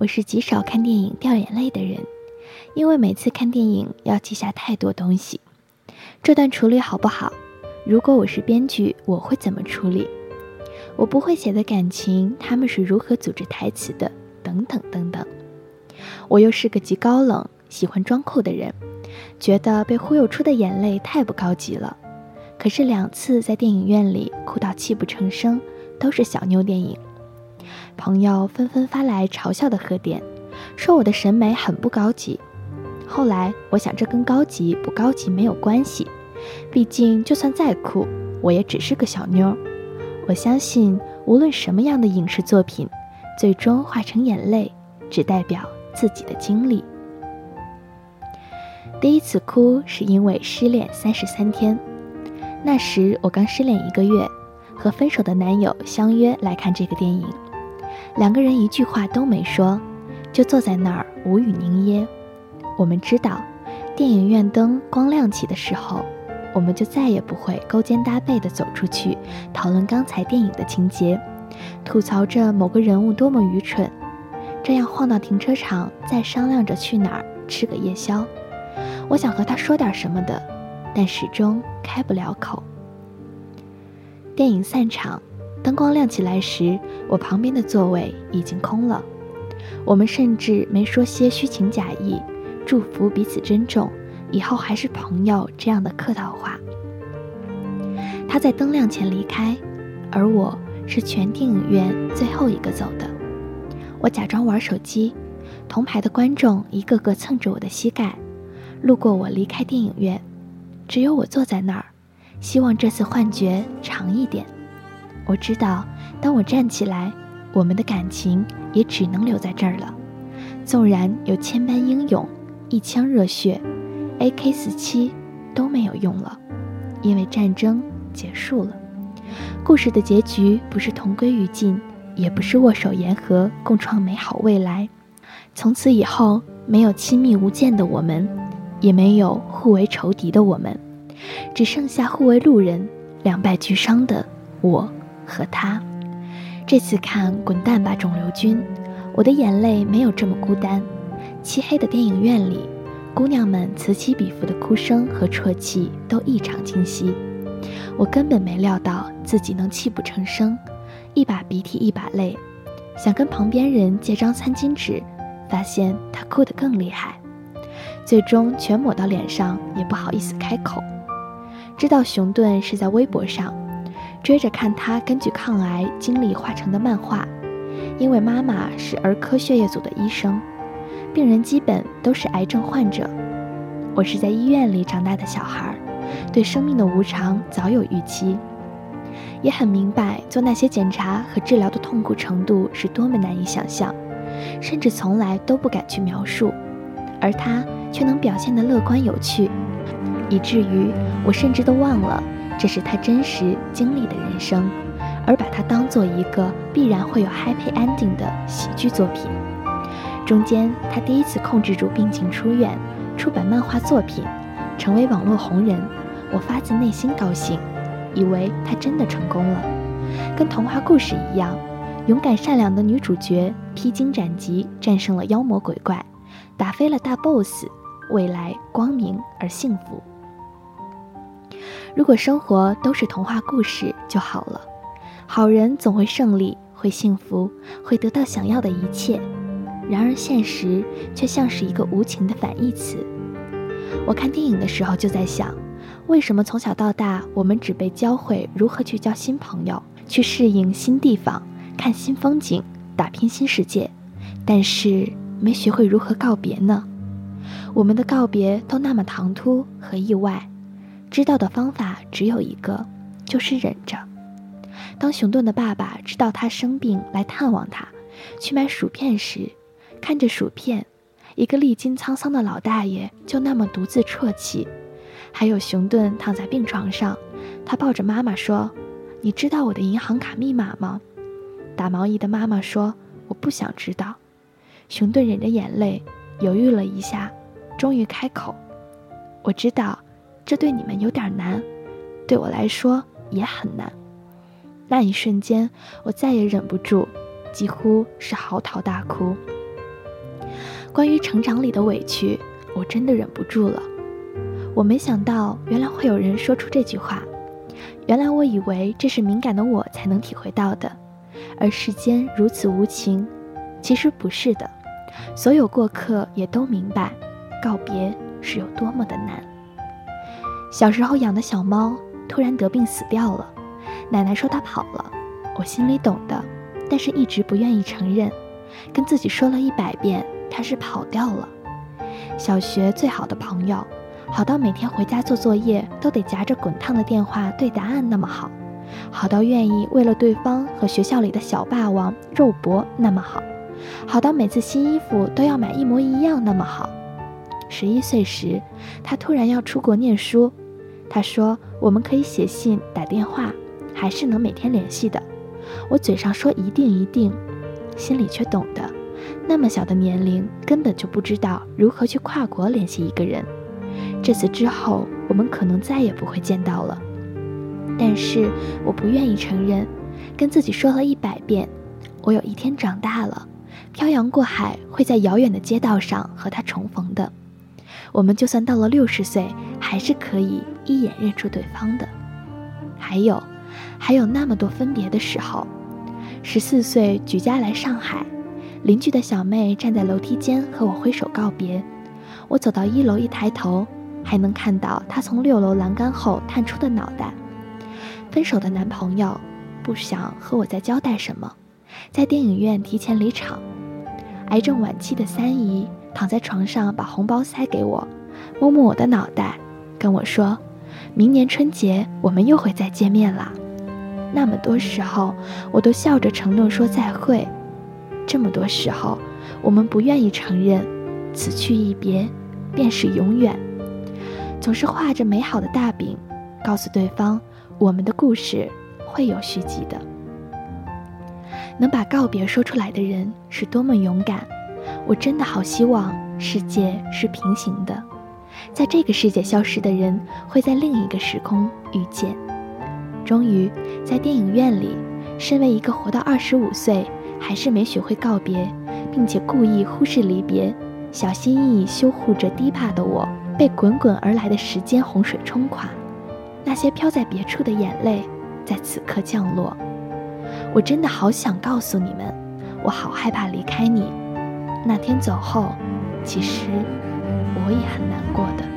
我是极少看电影掉眼泪的人，因为每次看电影要记下太多东西。这段处理好不好？如果我是编剧，我会怎么处理？我不会写的感情，他们是如何组织台词的？等等等等。我又是个极高冷、喜欢装酷的人，觉得被忽悠出的眼泪太不高级了。可是两次在电影院里哭到泣不成声，都是小妞电影。朋友纷纷发来嘲笑的贺电，说我的审美很不高级。后来我想，这跟高级不高级没有关系，毕竟就算再酷，我也只是个小妞。我相信，无论什么样的影视作品，最终化成眼泪，只代表自己的经历。第一次哭是因为失恋三十三天，那时我刚失恋一个月，和分手的男友相约来看这个电影，两个人一句话都没说，就坐在那儿无语凝噎。我们知道，电影院灯光亮起的时候。我们就再也不会勾肩搭背地走出去讨论刚才电影的情节，吐槽着某个人物多么愚蠢，这样晃到停车场再商量着去哪儿吃个夜宵。我想和他说点什么的，但始终开不了口。电影散场，灯光亮起来时，我旁边的座位已经空了。我们甚至没说些虚情假意，祝福彼此珍重。以后还是朋友这样的客套话。他在灯亮前离开，而我是全电影院最后一个走的。我假装玩手机，同排的观众一个个蹭着我的膝盖，路过我离开电影院，只有我坐在那儿，希望这次幻觉长一点。我知道，当我站起来，我们的感情也只能留在这儿了。纵然有千般英勇，一腔热血。AK 四七都没有用了，因为战争结束了。故事的结局不是同归于尽，也不是握手言和共创美好未来。从此以后，没有亲密无间的我们，也没有互为仇敌的我们，只剩下互为路人、两败俱伤的我和他。这次看《滚蛋吧，肿瘤君》，我的眼泪没有这么孤单。漆黑的电影院里。姑娘们此起彼伏的哭声和啜泣都异常清晰，我根本没料到自己能泣不成声，一把鼻涕一把泪，想跟旁边人借张餐巾纸，发现他哭得更厉害，最终全抹到脸上也不好意思开口。知道熊顿是在微博上追着看他根据抗癌经历画成的漫画，因为妈妈是儿科血液组的医生。病人基本都是癌症患者。我是在医院里长大的小孩，对生命的无常早有预期，也很明白做那些检查和治疗的痛苦程度是多么难以想象，甚至从来都不敢去描述。而他却能表现得乐观有趣，以至于我甚至都忘了这是他真实经历的人生，而把它当做一个必然会有 happy ending 的喜剧作品。中间，他第一次控制住病情出院，出版漫画作品，成为网络红人。我发自内心高兴，以为他真的成功了。跟童话故事一样，勇敢善良的女主角披荆斩棘，战胜了妖魔鬼怪，打飞了大 boss，未来光明而幸福。如果生活都是童话故事就好了，好人总会胜利，会幸福，会得到想要的一切。然而现实却像是一个无情的反义词。我看电影的时候就在想，为什么从小到大我们只被教会如何去交新朋友、去适应新地方、看新风景、打拼新世界，但是没学会如何告别呢？我们的告别都那么唐突和意外，知道的方法只有一个，就是忍着。当熊顿的爸爸知道他生病来探望他，去买薯片时，看着薯片，一个历经沧桑的老大爷就那么独自啜泣，还有熊顿躺在病床上，他抱着妈妈说：“你知道我的银行卡密码吗？”打毛衣的妈妈说：“我不想知道。”熊顿忍着眼泪，犹豫了一下，终于开口：“我知道，这对你们有点难，对我来说也很难。”那一瞬间，我再也忍不住，几乎是嚎啕大哭。关于成长里的委屈，我真的忍不住了。我没想到，原来会有人说出这句话。原来我以为这是敏感的我才能体会到的，而世间如此无情，其实不是的。所有过客也都明白，告别是有多么的难。小时候养的小猫突然得病死掉了，奶奶说它跑了，我心里懂的，但是一直不愿意承认，跟自己说了一百遍它是跑掉了。小学最好的朋友。好到每天回家做作业都得夹着滚烫的电话对答案那么好，好到愿意为了对方和学校里的小霸王肉搏那么好，好到每次新衣服都要买一模一样那么好。十一岁时，他突然要出国念书，他说我们可以写信打电话，还是能每天联系的。我嘴上说一定一定，心里却懂得，那么小的年龄根本就不知道如何去跨国联系一个人。这次之后，我们可能再也不会见到了。但是我不愿意承认，跟自己说了一百遍，我有一天长大了，漂洋过海会在遥远的街道上和他重逢的。我们就算到了六十岁，还是可以一眼认出对方的。还有，还有那么多分别的时候。十四岁举家来上海，邻居的小妹站在楼梯间和我挥手告别。我走到一楼，一抬头，还能看到她从六楼栏杆后探出的脑袋。分手的男朋友不想和我再交代什么，在电影院提前离场。癌症晚期的三姨躺在床上，把红包塞给我，摸摸我的脑袋，跟我说：“明年春节我们又会再见面啦。”那么多时候，我都笑着承诺说再会。这么多时候，我们不愿意承认，此去一别。便是永远，总是画着美好的大饼，告诉对方我们的故事会有续集的。能把告别说出来的人是多么勇敢！我真的好希望世界是平行的，在这个世界消失的人会在另一个时空遇见。终于，在电影院里，身为一个活到二十五岁还是没学会告别，并且故意忽视离别。小心翼翼修护着堤坝的我，被滚滚而来的时间洪水冲垮。那些飘在别处的眼泪，在此刻降落。我真的好想告诉你们，我好害怕离开你。那天走后，其实我也很难过的。